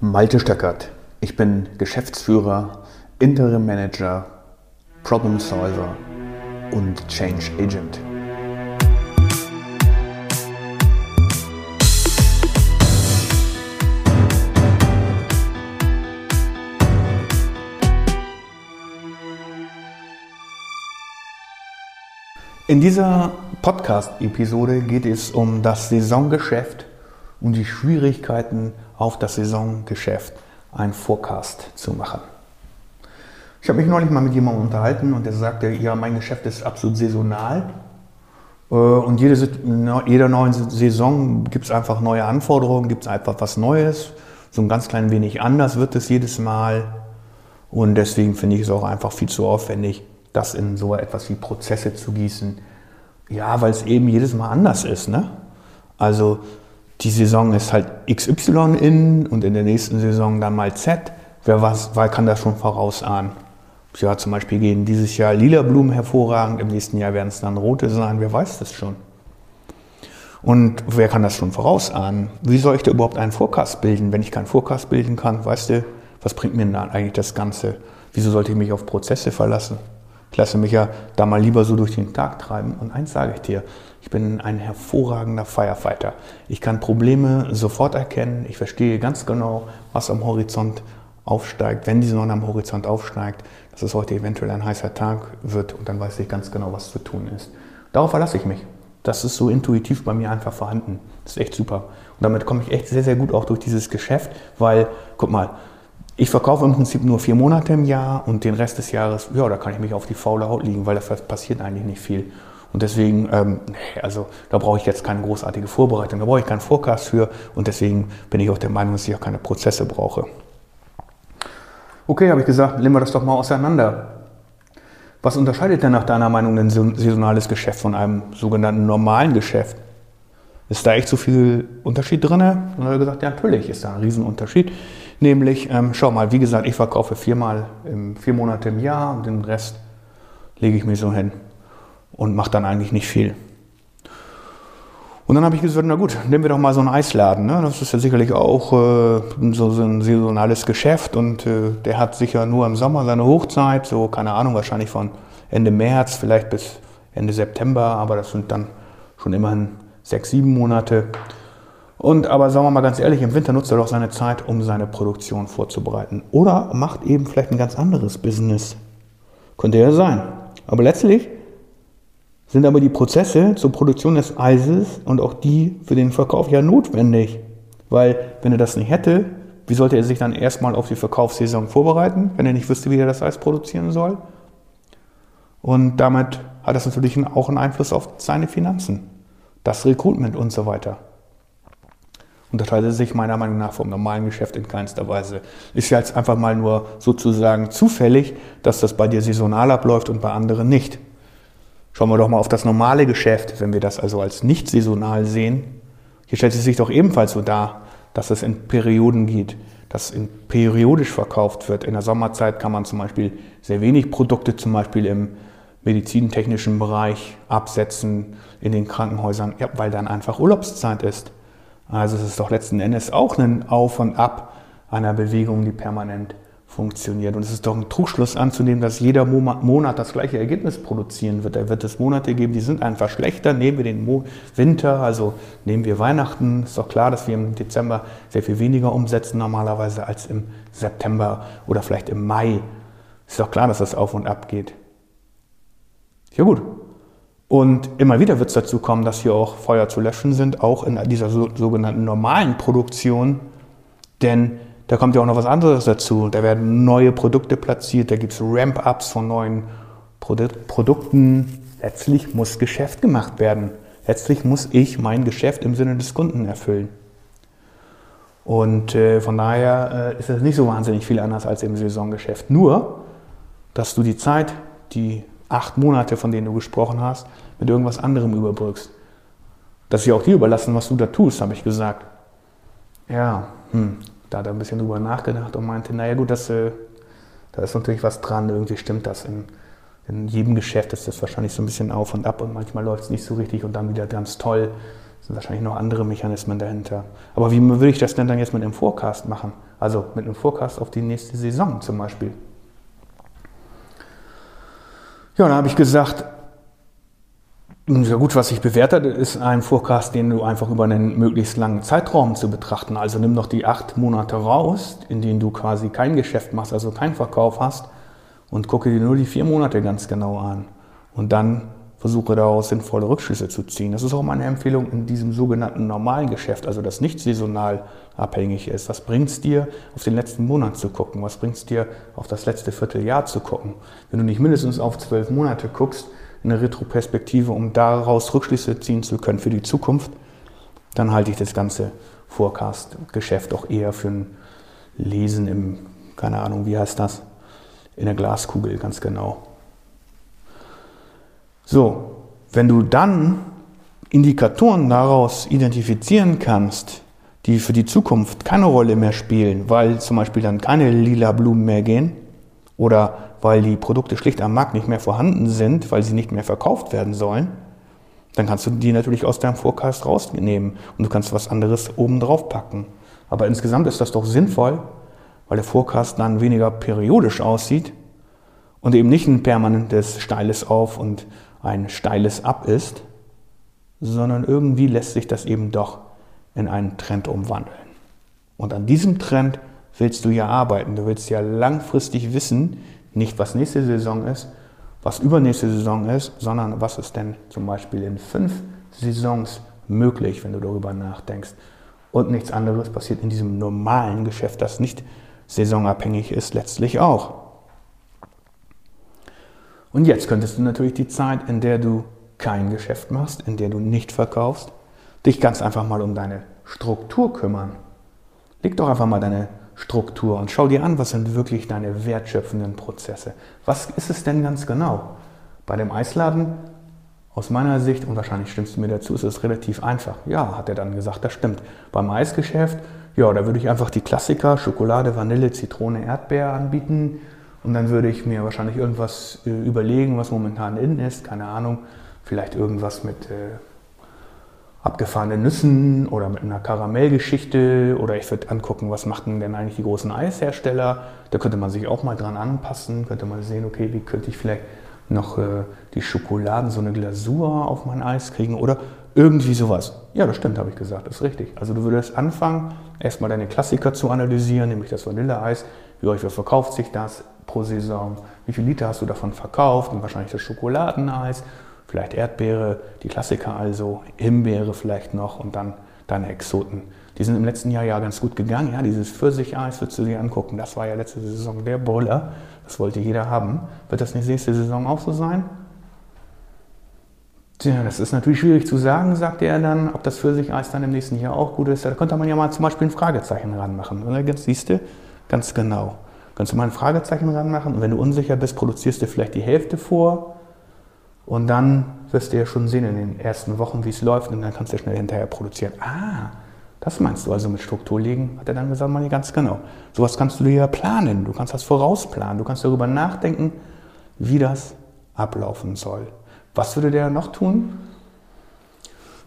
Malte Stöckert. Ich bin Geschäftsführer, Interim Manager, Problem Solver und Change Agent. In dieser Podcast-Episode geht es um das Saisongeschäft und die Schwierigkeiten auf das Saisongeschäft ein Forecast zu machen. Ich habe mich neulich mal mit jemandem unterhalten und der sagte, ja, mein Geschäft ist absolut saisonal. Äh, und jede, jeder neuen Saison gibt es einfach neue Anforderungen, gibt es einfach was Neues. So ein ganz klein wenig anders wird es jedes Mal. Und deswegen finde ich es auch einfach viel zu aufwendig, das in so etwas wie Prozesse zu gießen. Ja, weil es eben jedes Mal anders ist. Ne? Also die Saison ist halt XY in und in der nächsten Saison dann mal Z. Wer was, wer kann das schon vorausahnen? Ja, zum Beispiel gehen dieses Jahr lila Blumen hervorragend, im nächsten Jahr werden es dann rote sein, wer weiß das schon? Und wer kann das schon vorausahnen? Wie soll ich da überhaupt einen Forecast bilden? Wenn ich keinen Forecast bilden kann, weißt du, was bringt mir dann eigentlich das Ganze? Wieso sollte ich mich auf Prozesse verlassen? Ich lasse mich ja da mal lieber so durch den Tag treiben. Und eins sage ich dir, ich bin ein hervorragender Firefighter. Ich kann Probleme sofort erkennen. Ich verstehe ganz genau, was am Horizont aufsteigt. Wenn die Sonne am Horizont aufsteigt, dass es heute eventuell ein heißer Tag wird und dann weiß ich ganz genau, was zu tun ist. Darauf verlasse ich mich. Das ist so intuitiv bei mir einfach vorhanden. Das ist echt super. Und damit komme ich echt sehr, sehr gut auch durch dieses Geschäft, weil, guck mal, ich verkaufe im Prinzip nur vier Monate im Jahr und den Rest des Jahres, ja, da kann ich mich auf die faule Haut liegen, weil da passiert eigentlich nicht viel. Und deswegen, ähm, also da brauche ich jetzt keine großartige Vorbereitung, da brauche ich keinen Forecast für und deswegen bin ich auch der Meinung, dass ich auch keine Prozesse brauche. Okay, habe ich gesagt, nehmen wir das doch mal auseinander. Was unterscheidet denn nach deiner Meinung ein saisonales Geschäft von einem sogenannten normalen Geschäft? Ist da echt so viel Unterschied drin? Und dann hat er gesagt, ja, natürlich ist da ein Riesenunterschied. Nämlich, ähm, schau mal, wie gesagt, ich verkaufe viermal, im, vier Monate im Jahr und den Rest lege ich mir so hin und mache dann eigentlich nicht viel. Und dann habe ich gesagt, na gut, nehmen wir doch mal so einen Eisladen. Ne? Das ist ja sicherlich auch äh, so, ein saisonales Geschäft und äh, der hat sicher nur im Sommer seine Hochzeit, so keine Ahnung, wahrscheinlich von Ende März, vielleicht bis Ende September, aber das sind dann schon immerhin sechs, sieben Monate. Und aber sagen wir mal ganz ehrlich, im Winter nutzt er doch seine Zeit, um seine Produktion vorzubereiten. Oder macht eben vielleicht ein ganz anderes Business. Könnte ja sein. Aber letztlich sind aber die Prozesse zur Produktion des Eises und auch die für den Verkauf ja notwendig. Weil wenn er das nicht hätte, wie sollte er sich dann erstmal auf die Verkaufssaison vorbereiten, wenn er nicht wüsste, wie er das Eis produzieren soll? Und damit hat das natürlich auch einen Einfluss auf seine Finanzen, das Recruitment und so weiter unterscheidet sich meiner Meinung nach vom normalen Geschäft in keinster Weise. Ist ja jetzt einfach mal nur sozusagen zufällig, dass das bei dir saisonal abläuft und bei anderen nicht. Schauen wir doch mal auf das normale Geschäft, wenn wir das also als nicht saisonal sehen. Hier stellt es sich doch ebenfalls so dar, dass es in Perioden geht, dass in periodisch verkauft wird. In der Sommerzeit kann man zum Beispiel sehr wenig Produkte, zum Beispiel im medizintechnischen Bereich, absetzen in den Krankenhäusern, ja, weil dann einfach Urlaubszeit ist. Also es ist doch letzten Endes auch ein Auf und Ab einer Bewegung, die permanent funktioniert. Und es ist doch ein Trugschluss anzunehmen, dass jeder Monat das gleiche Ergebnis produzieren wird. Da wird es Monate geben, die sind einfach schlechter. Nehmen wir den Winter, also nehmen wir Weihnachten, ist doch klar, dass wir im Dezember sehr viel weniger umsetzen normalerweise als im September oder vielleicht im Mai. Ist doch klar, dass das auf und ab geht. Ja gut, und immer wieder wird es dazu kommen, dass hier auch Feuer zu löschen sind, auch in dieser sogenannten normalen Produktion. Denn da kommt ja auch noch was anderes dazu. Da werden neue Produkte platziert, da gibt es Ramp-ups von neuen Produ Produkten. Letztlich muss Geschäft gemacht werden. Letztlich muss ich mein Geschäft im Sinne des Kunden erfüllen. Und äh, von daher äh, ist es nicht so wahnsinnig viel anders als im Saisongeschäft. Nur, dass du die Zeit, die acht Monate, von denen du gesprochen hast, mit irgendwas anderem überbrückst. Dass sie auch dir überlassen, was du da tust, habe ich gesagt. Ja, hm, da hat er ein bisschen drüber nachgedacht und meinte, naja gut, das, äh, da ist natürlich was dran, irgendwie stimmt das. In, in jedem Geschäft ist das wahrscheinlich so ein bisschen auf und ab und manchmal läuft es nicht so richtig und dann wieder ganz toll. Es sind wahrscheinlich noch andere Mechanismen dahinter. Aber wie würde ich das denn dann jetzt mit dem Forecast machen? Also mit einem Forecast auf die nächste Saison zum Beispiel. Ja, dann habe ich gesagt, ja gut, was sich bewährt ist ein Forecast, den du einfach über einen möglichst langen Zeitraum zu betrachten. Also nimm doch die acht Monate raus, in denen du quasi kein Geschäft machst, also keinen Verkauf hast und gucke dir nur die vier Monate ganz genau an. Und dann versuche daraus sinnvolle Rückschlüsse zu ziehen. Das ist auch meine Empfehlung in diesem sogenannten normalen Geschäft, also das nicht saisonal abhängig ist. Was bringt es dir, auf den letzten Monat zu gucken? Was bringt es dir, auf das letzte Vierteljahr zu gucken? Wenn du nicht mindestens auf zwölf Monate guckst, eine Retroperspektive, um daraus Rückschlüsse ziehen zu können für die Zukunft, dann halte ich das ganze Forecast-Geschäft auch eher für ein Lesen im, keine Ahnung, wie heißt das, in der Glaskugel, ganz genau. So, wenn du dann Indikatoren daraus identifizieren kannst, die für die Zukunft keine Rolle mehr spielen, weil zum Beispiel dann keine lila Blumen mehr gehen oder weil die Produkte schlicht am Markt nicht mehr vorhanden sind, weil sie nicht mehr verkauft werden sollen, dann kannst du die natürlich aus deinem Forecast rausnehmen und du kannst was anderes oben drauf packen. Aber insgesamt ist das doch sinnvoll, weil der Forecast dann weniger periodisch aussieht und eben nicht ein permanentes steiles Auf und ein steiles Ab ist, sondern irgendwie lässt sich das eben doch in einen Trend umwandeln. Und an diesem Trend willst du ja arbeiten. Du willst ja langfristig wissen, nicht, was nächste Saison ist, was übernächste Saison ist, sondern was ist denn zum Beispiel in fünf Saisons möglich, wenn du darüber nachdenkst. Und nichts anderes passiert in diesem normalen Geschäft, das nicht saisonabhängig ist, letztlich auch. Und jetzt könntest du natürlich die Zeit, in der du kein Geschäft machst, in der du nicht verkaufst, dich ganz einfach mal um deine Struktur kümmern. Leg doch einfach mal deine Struktur und schau dir an, was sind wirklich deine wertschöpfenden Prozesse. Was ist es denn ganz genau? Bei dem Eisladen, aus meiner Sicht, und wahrscheinlich stimmst du mir dazu, ist es relativ einfach. Ja, hat er dann gesagt, das stimmt. Beim Eisgeschäft, ja, da würde ich einfach die Klassiker, Schokolade, Vanille, Zitrone, Erdbeer anbieten. Und dann würde ich mir wahrscheinlich irgendwas äh, überlegen, was momentan in ist, keine Ahnung, vielleicht irgendwas mit äh, abgefahrenen Nüssen oder mit einer Karamellgeschichte oder ich würde angucken, was machten denn eigentlich die großen Eishersteller. Da könnte man sich auch mal dran anpassen, könnte man sehen, okay, wie könnte ich vielleicht noch äh, die Schokoladen, so eine Glasur auf mein Eis kriegen oder irgendwie sowas. Ja, das stimmt, habe ich gesagt, das ist richtig. Also du würdest anfangen, erstmal deine Klassiker zu analysieren, nämlich das Vanilleeis. Wie häufig verkauft sich das pro Saison? Wie viele Liter hast du davon verkauft? Und wahrscheinlich das Schokoladeneis vielleicht Erdbeere, die Klassiker also, Himbeere vielleicht noch und dann deine Exoten. Die sind im letzten Jahr ja ganz gut gegangen. Ja, dieses Pfirsicheis würdest du dir angucken. Das war ja letzte Saison der Brüller. Das wollte jeder haben. Wird das nächste Saison auch so sein? Tja, das ist natürlich schwierig zu sagen, sagte er dann, ob das Pfirsicheis dann im nächsten Jahr auch gut ist. Da könnte man ja mal zum Beispiel ein Fragezeichen ranmachen. Und dann siehst du, ganz genau. Kannst du mal ein Fragezeichen ranmachen und wenn du unsicher bist, produzierst du vielleicht die Hälfte vor und dann wirst du ja schon sehen in den ersten Wochen, wie es läuft und dann kannst du schnell hinterher produzieren. Ah, das meinst du also mit Struktur legen, hat er dann gesagt, mal ganz genau. Sowas kannst du dir ja planen, du kannst das vorausplanen, du kannst darüber nachdenken, wie das ablaufen soll. Was würde der noch tun?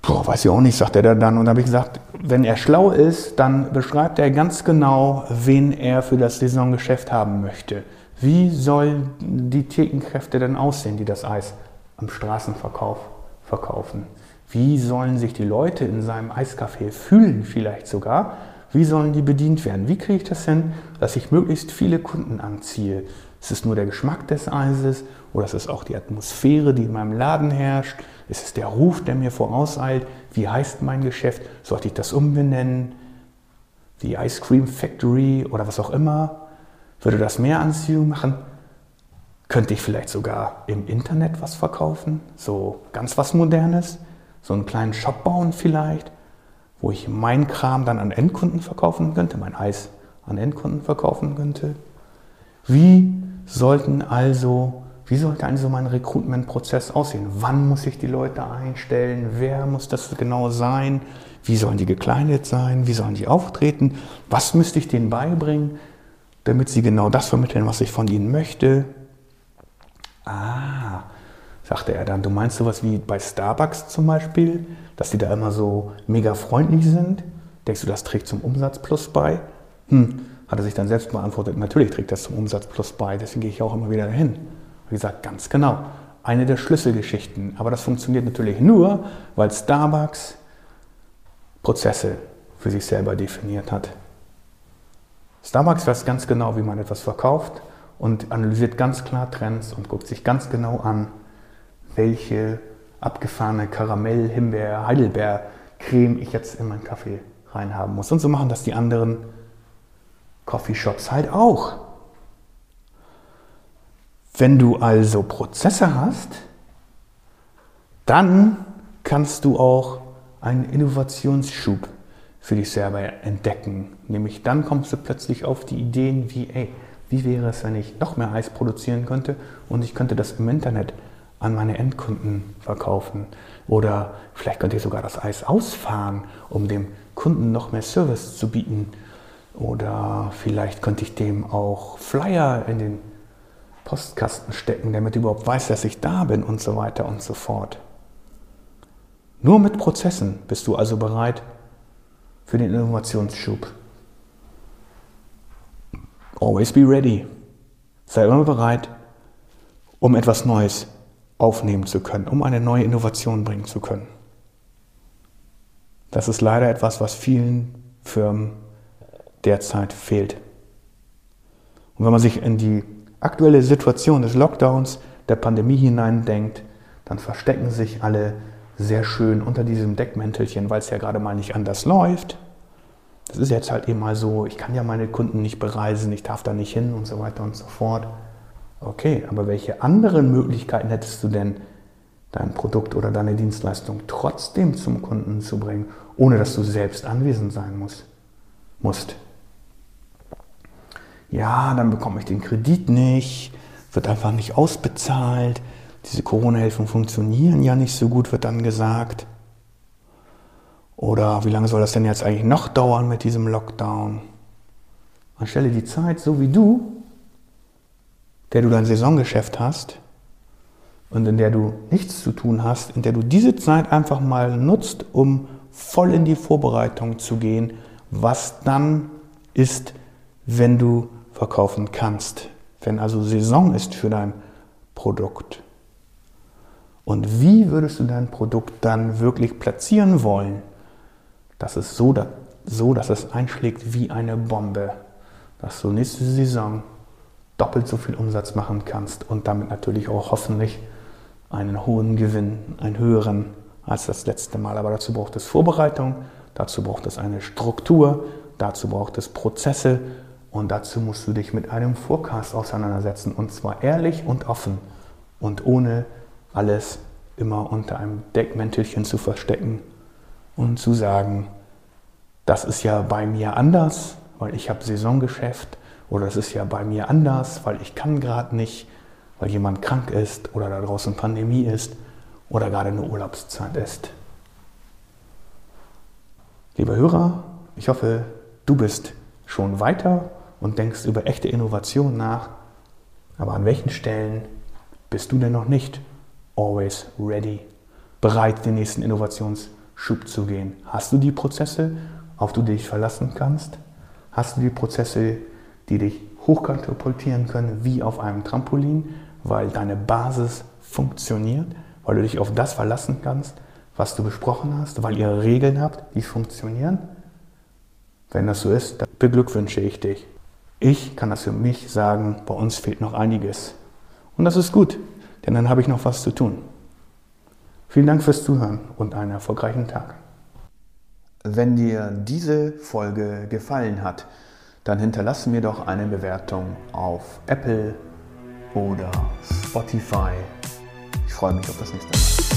Boah, weiß ich auch nicht, sagt er dann. Und dann habe ich gesagt, wenn er schlau ist, dann beschreibt er ganz genau, wen er für das Saisongeschäft haben möchte. Wie sollen die Thekenkräfte denn aussehen, die das Eis am Straßenverkauf verkaufen? Wie sollen sich die Leute in seinem Eiscafé fühlen vielleicht sogar? Wie sollen die bedient werden? Wie kriege ich das hin, dass ich möglichst viele Kunden anziehe? Ist es nur der Geschmack des Eises oder ist es auch die Atmosphäre, die in meinem Laden herrscht? Ist es der Ruf, der mir vorauseilt? Wie heißt mein Geschäft? Sollte ich das umbenennen? Die Ice Cream Factory oder was auch immer? Würde das mehr Anziehung machen? Könnte ich vielleicht sogar im Internet was verkaufen? So ganz was Modernes? So einen kleinen Shop bauen vielleicht, wo ich mein Kram dann an Endkunden verkaufen könnte, mein Eis an Endkunden verkaufen könnte? Wie sollten also, wie sollte also mein Recruitment-Prozess aussehen? Wann muss ich die Leute einstellen? Wer muss das genau sein? Wie sollen die gekleidet sein? Wie sollen die auftreten? Was müsste ich denen beibringen, damit sie genau das vermitteln, was ich von ihnen möchte? Ah, sagte er dann, du meinst sowas wie bei Starbucks zum Beispiel, dass die da immer so mega freundlich sind? Denkst du, das trägt zum Umsatzplus bei? Hm, hat er sich dann selbst beantwortet, natürlich trägt das zum Umsatz plus bei, deswegen gehe ich auch immer wieder dahin. Wie gesagt, ganz genau. Eine der Schlüsselgeschichten. Aber das funktioniert natürlich nur, weil Starbucks Prozesse für sich selber definiert hat. Starbucks weiß ganz genau, wie man etwas verkauft und analysiert ganz klar Trends und guckt sich ganz genau an, welche abgefahrene Karamell, Himbeer, Heidelbeer Creme ich jetzt in meinen Kaffee reinhaben muss. Und so machen das die anderen Coffeeshops halt auch. Wenn du also Prozesse hast, dann kannst du auch einen Innovationsschub für dich selber entdecken. Nämlich dann kommst du plötzlich auf die Ideen wie, ey, wie wäre es, wenn ich noch mehr Eis produzieren könnte und ich könnte das im Internet an meine Endkunden verkaufen. Oder vielleicht könnte ich sogar das Eis ausfahren, um dem Kunden noch mehr Service zu bieten. Oder vielleicht könnte ich dem auch Flyer in den Postkasten stecken, damit er überhaupt weiß, dass ich da bin und so weiter und so fort. Nur mit Prozessen bist du also bereit für den Innovationsschub. Always be ready. Sei immer bereit, um etwas Neues aufnehmen zu können, um eine neue Innovation bringen zu können. Das ist leider etwas, was vielen Firmen derzeit fehlt. Und wenn man sich in die aktuelle Situation des Lockdowns, der Pandemie hineindenkt, dann verstecken sich alle sehr schön unter diesem Deckmäntelchen, weil es ja gerade mal nicht anders läuft. Das ist jetzt halt eben mal so, ich kann ja meine Kunden nicht bereisen, ich darf da nicht hin und so weiter und so fort. Okay, aber welche anderen Möglichkeiten hättest du denn, dein Produkt oder deine Dienstleistung trotzdem zum Kunden zu bringen, ohne dass du selbst anwesend sein musst? musst? Ja, dann bekomme ich den Kredit nicht, wird einfach nicht ausbezahlt, diese Corona-Hilfen funktionieren ja nicht so gut, wird dann gesagt. Oder wie lange soll das denn jetzt eigentlich noch dauern mit diesem Lockdown? Anstelle die Zeit, so wie du, der du dein Saisongeschäft hast und in der du nichts zu tun hast, in der du diese Zeit einfach mal nutzt, um voll in die Vorbereitung zu gehen, was dann ist, wenn du verkaufen kannst. Wenn also Saison ist für dein Produkt. Und wie würdest du dein Produkt dann wirklich platzieren wollen? Das ist so, so, dass es einschlägt wie eine Bombe. Dass du nächste Saison doppelt so viel Umsatz machen kannst und damit natürlich auch hoffentlich einen hohen Gewinn, einen höheren als das letzte Mal. Aber dazu braucht es Vorbereitung, dazu braucht es eine Struktur, dazu braucht es Prozesse und dazu musst du dich mit einem Forecast auseinandersetzen und zwar ehrlich und offen und ohne alles immer unter einem Deckmäntelchen zu verstecken und zu sagen, das ist ja bei mir anders, weil ich habe Saisongeschäft oder das ist ja bei mir anders, weil ich kann gerade nicht, weil jemand krank ist oder da draußen Pandemie ist oder gerade eine Urlaubszeit ist. Lieber Hörer, ich hoffe, du bist schon weiter und denkst über echte Innovation nach, aber an welchen Stellen bist du denn noch nicht always ready, bereit, den nächsten Innovationsschub zu gehen? Hast du die Prozesse, auf die du dich verlassen kannst? Hast du die Prozesse, die dich hochkatapultieren können, wie auf einem Trampolin, weil deine Basis funktioniert, weil du dich auf das verlassen kannst, was du besprochen hast, weil ihr Regeln habt, die funktionieren? Wenn das so ist, dann beglückwünsche ich dich. Ich kann das für mich sagen, bei uns fehlt noch einiges. Und das ist gut denn dann habe ich noch was zu tun. Vielen Dank fürs Zuhören und einen erfolgreichen Tag. Wenn dir diese Folge gefallen hat, dann hinterlasse mir doch eine Bewertung auf Apple oder Spotify. Ich freue mich auf das nächste Mal.